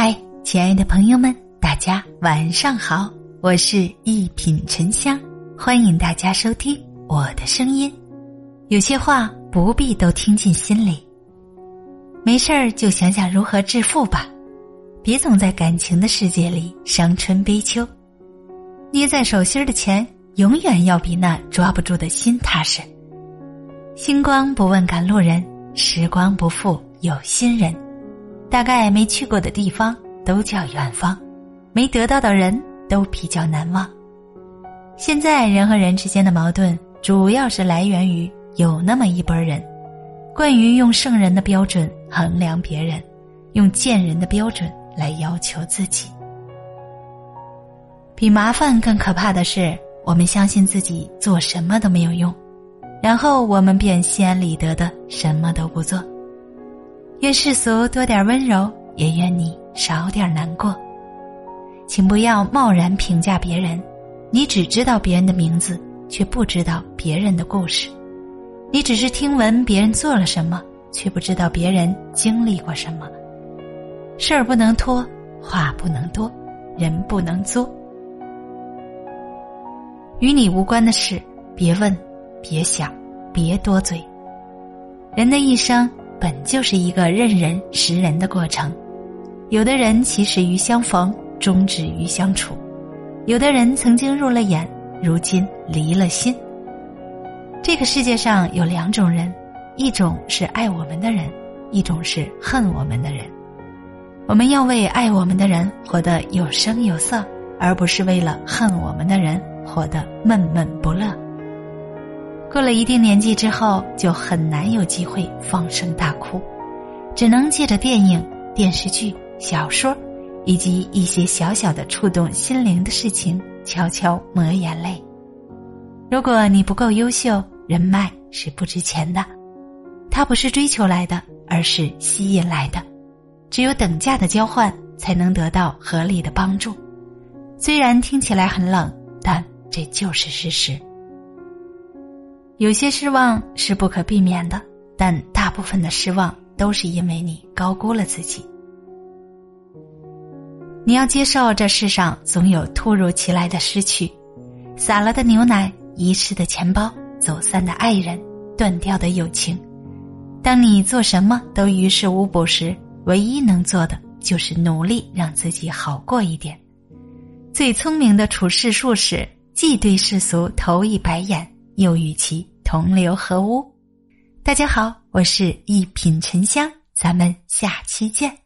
嗨，亲爱的朋友们，大家晚上好！我是一品沉香，欢迎大家收听我的声音。有些话不必都听进心里，没事儿就想想如何致富吧，别总在感情的世界里伤春悲秋。捏在手心的钱，永远要比那抓不住的心踏实。星光不问赶路人，时光不负有心人。大概没去过的地方都叫远方，没得到的人都比较难忘。现在人和人之间的矛盾，主要是来源于有那么一拨人，惯于用圣人的标准衡量别人，用贱人的标准来要求自己。比麻烦更可怕的是，我们相信自己做什么都没有用，然后我们便心安理得的什么都不做。愿世俗多点温柔，也愿你少点难过。请不要贸然评价别人，你只知道别人的名字，却不知道别人的故事；你只是听闻别人做了什么，却不知道别人经历过什么。事儿不能拖，话不能多，人不能作。与你无关的事，别问，别想，别多嘴。人的一生。本就是一个认人识人的过程，有的人起始于相逢，终止于相处；有的人曾经入了眼，如今离了心。这个世界上有两种人，一种是爱我们的人，一种是恨我们的人。我们要为爱我们的人活得有声有色，而不是为了恨我们的人活得闷闷不乐。过了一定年纪之后，就很难有机会放声大哭，只能借着电影、电视剧、小说，以及一些小小的触动心灵的事情，悄悄抹眼泪。如果你不够优秀，人脉是不值钱的，它不是追求来的，而是吸引来的。只有等价的交换，才能得到合理的帮助。虽然听起来很冷，但这就是事实。有些失望是不可避免的，但大部分的失望都是因为你高估了自己。你要接受这世上总有突如其来的失去，洒了的牛奶，遗失的钱包，走散的爱人，断掉的友情。当你做什么都于事无补时，唯一能做的就是努力让自己好过一点。最聪明的处世术士，既对世俗投以白眼。又与其同流合污。大家好，我是一品沉香，咱们下期见。